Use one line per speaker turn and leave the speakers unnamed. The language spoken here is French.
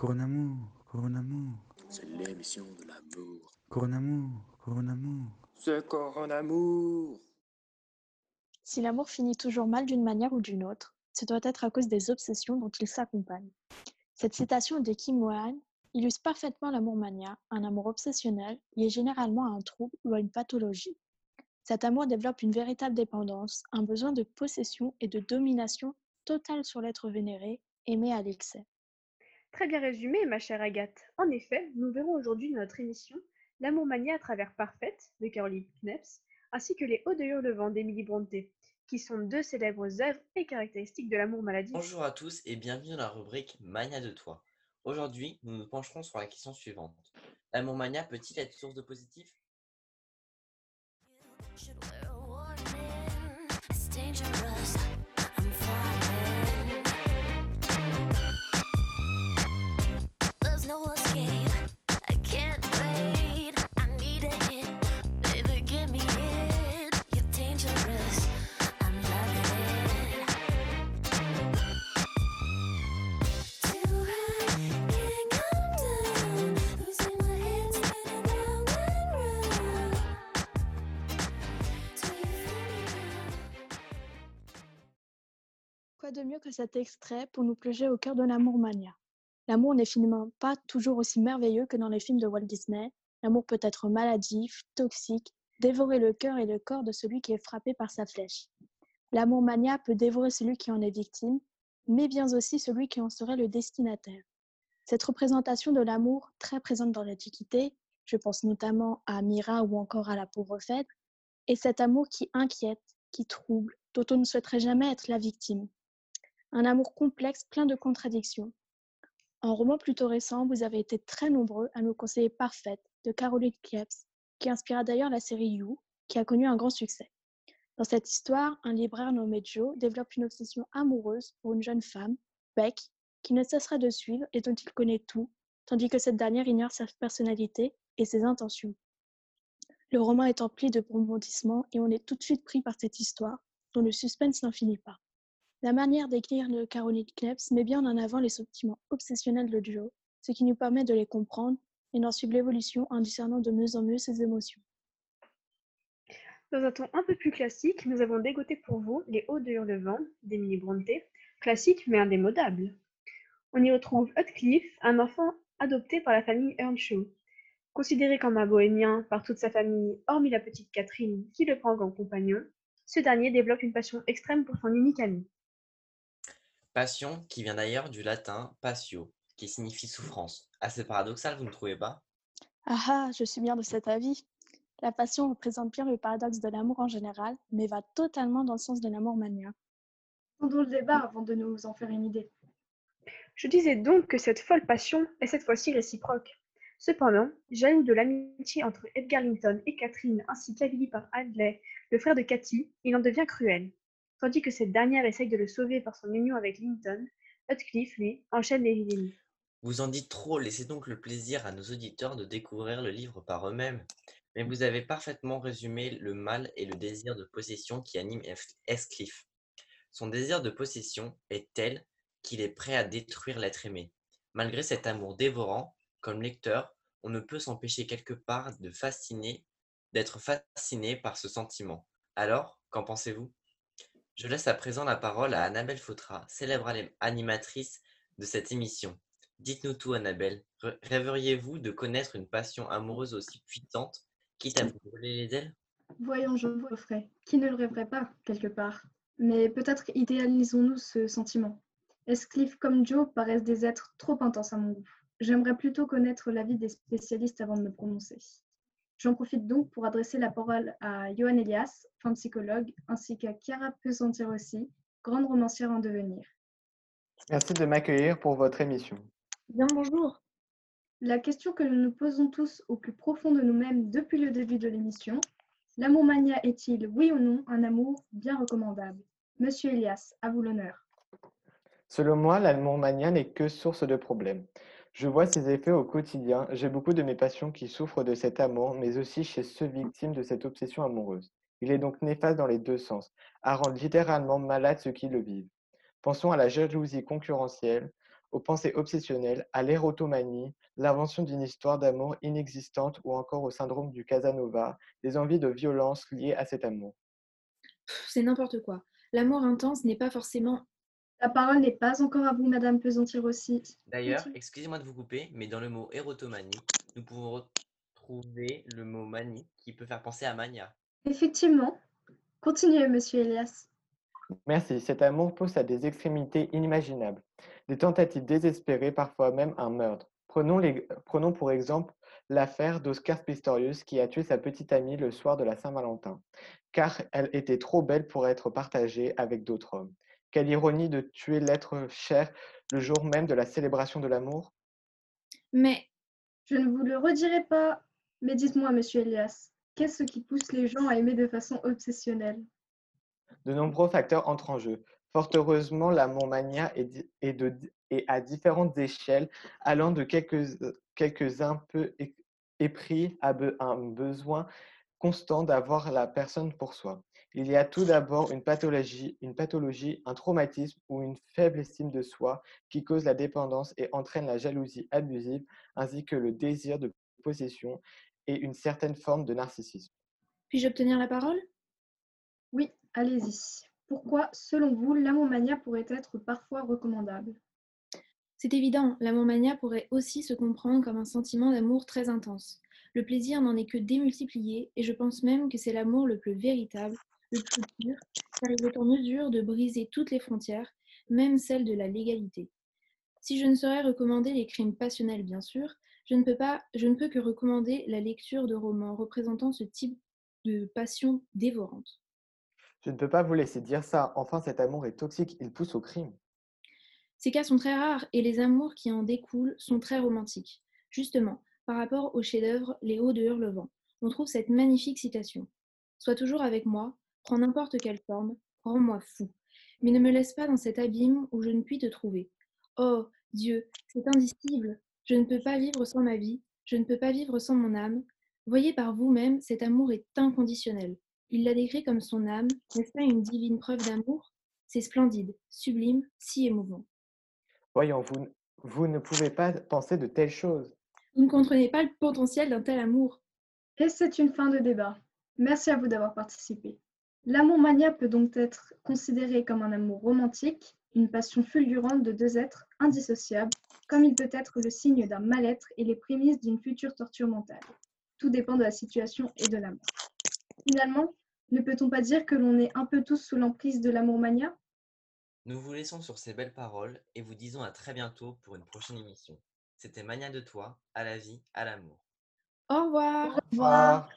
Coronamour, coronamour,
C'est l'émission de l'amour.
coronamour, coronamour.
C'est Coronamour.
Si l'amour finit toujours mal d'une manière ou d'une autre, ce doit être à cause des obsessions dont il s'accompagne. Cette citation de Kim Mohan illustre parfaitement l'amour mania, un amour obsessionnel lié généralement à un trouble ou à une pathologie. Cet amour développe une véritable dépendance, un besoin de possession et de domination totale sur l'être vénéré, aimé à l'excès.
Très bien résumé, ma chère Agathe. En effet, nous verrons aujourd'hui dans notre émission L'amour mania à travers Parfaite de Caroline Kneps, ainsi que Les Hauts de Hurlevent d'Emily Brontë, qui sont deux célèbres œuvres et caractéristiques de l'amour maladif.
Bonjour à tous et bienvenue dans la rubrique Mania de toi. Aujourd'hui, nous nous pencherons sur la question suivante. L'amour mania peut-il être source de positif?
Quoi de mieux que cet extrait pour nous plonger au cœur de l'amour mania? L'amour n'est finalement pas toujours aussi merveilleux que dans les films de Walt Disney. L'amour peut être maladif, toxique, dévorer le cœur et le corps de celui qui est frappé par sa flèche. L'amour mania peut dévorer celui qui en est victime, mais bien aussi celui qui en serait le destinataire. Cette représentation de l'amour, très présente dans l'Antiquité, je pense notamment à Mira ou encore à la pauvre Phèdre, est cet amour qui inquiète, qui trouble, dont on ne souhaiterait jamais être la victime. Un amour complexe, plein de contradictions. En roman plutôt récent, vous avez été très nombreux à nous conseiller Parfaite de Caroline Kieps, qui inspira d'ailleurs la série You, qui a connu un grand succès. Dans cette histoire, un libraire nommé Joe développe une obsession amoureuse pour une jeune femme, Beck, qui ne cessera de suivre et dont il connaît tout, tandis que cette dernière ignore sa personnalité et ses intentions. Le roman est empli de rebondissements et on est tout de suite pris par cette histoire, dont le suspense n'en finit pas. La manière d'écrire de Caroline Kneps met bien en avant les sentiments obsessionnels de Joe, ce qui nous permet de les comprendre et d'en suivre l'évolution en discernant de mieux en mieux ses émotions.
Dans un ton un peu plus classique, nous avons dégoté pour vous Les Hauts de Hurlevent d'Emily Brontë, classique mais indémodable. On y retrouve Heathcliff, un enfant adopté par la famille Earnshaw. Considéré comme un bohémien par toute sa famille, hormis la petite Catherine qui le prend comme compagnon, ce dernier développe une passion extrême pour son unique ami.
Passion qui vient d'ailleurs du latin patio, qui signifie souffrance. Assez paradoxal, vous ne trouvez pas?
Ah ah, je suis bien de cet avis. La passion représente bien le paradoxe de l'amour en général, mais va totalement dans le sens de l'amour mania.
Le débat avant de nous en faire une idée.
Je disais donc que cette folle passion est cette fois-ci réciproque. Cependant, jaloux de l'amitié entre Edgar Linton et Catherine ainsi qu'avilie par Hadley, le frère de Cathy, il en devient cruel. Tandis que cette dernière essaye de le sauver par son union avec Linton, Heathcliff, lui, enchaîne les ennemis.
Vous en dites trop, laissez donc le plaisir à nos auditeurs de découvrir le livre par eux-mêmes. Mais vous avez parfaitement résumé le mal et le désir de possession qui anime Heath- Heathcliff. Son désir de possession est tel qu'il est prêt à détruire l'être aimé. Malgré cet amour dévorant, comme lecteur, on ne peut s'empêcher quelque part de fasciner, d'être fasciné par ce sentiment. Alors, qu'en pensez-vous? Je laisse à présent la parole à Annabelle Fautra, célèbre anim- animatrice de cette émission. Dites-nous tout, Annabelle. Rê- Rêveriez-vous de connaître une passion amoureuse aussi puissante, quitte à vous brûler les ailes?
Voyons Geoffrey, qui ne le rêverait pas, quelque part? Mais peut-être idéalisons-nous ce sentiment. Heathcliff comme Joe paraissent des êtres trop intenses à mon goût? J'aimerais plutôt connaître l'avis des spécialistes avant de me prononcer. J'en profite donc pour adresser la parole à Johan Elias, femme psychologue, ainsi qu'à Chiara Pesantir aussi, grande romancière en devenir.
Merci de m'accueillir pour votre émission.
Bien bonjour.
La question que nous nous posons tous au plus profond de nous-mêmes depuis le début de l'émission, l'amour mania est-il, oui ou non, un amour bien recommandable? Monsieur Elias, à vous l'honneur.
Selon moi, l'amour mania n'est que source de problèmes. Je vois ses effets au quotidien. J'ai beaucoup de mes patients qui souffrent de cet amour, mais aussi chez ceux victimes de cette obsession amoureuse. Il est donc néfaste dans les deux sens, à rendre littéralement malade ceux qui le vivent. Pensons à la jalousie concurrentielle aux pensées obsessionnelles, à l'érotomanie, l'invention d'une histoire d'amour inexistante ou encore au syndrome du Casanova, des envies de violence liées à cet amour.
C'est n'importe quoi. L'amour intense n'est pas forcément.
La parole n'est pas encore à vous, Madame Pesantir-Rossi.
D'ailleurs, excusez-moi de vous couper, mais dans le mot érotomanie, nous pouvons retrouver le mot manie qui peut faire penser à mania.
Effectivement. Continuez, Monsieur Elias.
Merci, cet amour pousse à des extrémités inimaginables, des tentatives désespérées, parfois même un meurtre. Prenons, les- prenons pour exemple l'affaire d'Oscar Pistorius qui a tué sa petite amie le soir de la Saint-Valentin, car elle était trop belle pour être partagée avec d'autres hommes. Quelle ironie de tuer l'être cher le jour même de la célébration de l'amour?
Mais
Je ne vous le redirai pas. Mais dites-moi, Monsieur Elias, qu'est-ce qui pousse les gens à aimer de façon obsessionnelle?
De nombreux facteurs entrent en jeu. Fort heureusement, l'amour mania est, di- est de, est à différentes échelles, allant de quelques, quelques-uns peu épris à un besoin constant d'avoir la personne pour soi. Il y a tout d'abord une pathologie, une pathologie, un traumatisme ou une faible estime de soi qui cause la dépendance et entraîne la jalousie abusive, ainsi que le désir de possession et une certaine forme de narcissisme.
puis-je obtenir la parole?
Oui, allez-y. Pourquoi, selon vous, l'amour mania pourrait être parfois recommandable?
C'est évident, l'amour mania pourrait aussi se comprendre comme un sentiment d'amour très intense. Le plaisir n'en est que démultiplié et je pense même que c'est l'amour le plus véritable, plus pur, car il est en mesure de briser toutes les frontières, même celles de la légalité. Si je ne saurais recommander les crimes passionnels, bien sûr, je ne peux, pas, je ne peux que recommander la lecture de romans représentant ce type de passion dévorante.
Je ne peux pas vous laisser dire ça. Enfin, cet amour est toxique, il pousse au crime.
Ces cas sont très rares et les amours qui en découlent sont très romantiques. Justement, par rapport au chef-d'œuvre Les Hauts de Hurlevent, on trouve cette magnifique citation Sois toujours avec moi, prends n'importe quelle forme, rends-moi fou, mais ne me laisse pas dans cet abîme où je ne puis te trouver. Oh, Dieu, c'est indicible, je ne peux pas vivre sans ma vie, je ne peux pas vivre sans mon âme. Voyez par vous-même, cet amour est inconditionnel. Il l'a décrit comme son âme, n'est-ce pas une divine preuve d'amour? C'est splendide, sublime, si émouvant.
Voyons, vous, vous ne pouvez pas penser de telles choses.
Vous ne comprenez pas le potentiel d'un tel amour.
Et c'est une fin de débat. Merci à vous d'avoir participé. L'amour mania peut donc être considéré comme un amour romantique, une passion fulgurante de deux êtres indissociables, comme il peut être le signe d'un mal-être et les prémices d'une future torture mentale. Tout dépend de la situation et de la mort. Finalement, ne peut-on pas dire que l'on est un peu tous sous l'emprise de l'amour mania?
Nous vous laissons sur ces belles paroles et vous disons à très bientôt pour une prochaine émission. C'était Mania de toi, à la vie, à l'amour.
Au revoir
Au revoir.
revoir.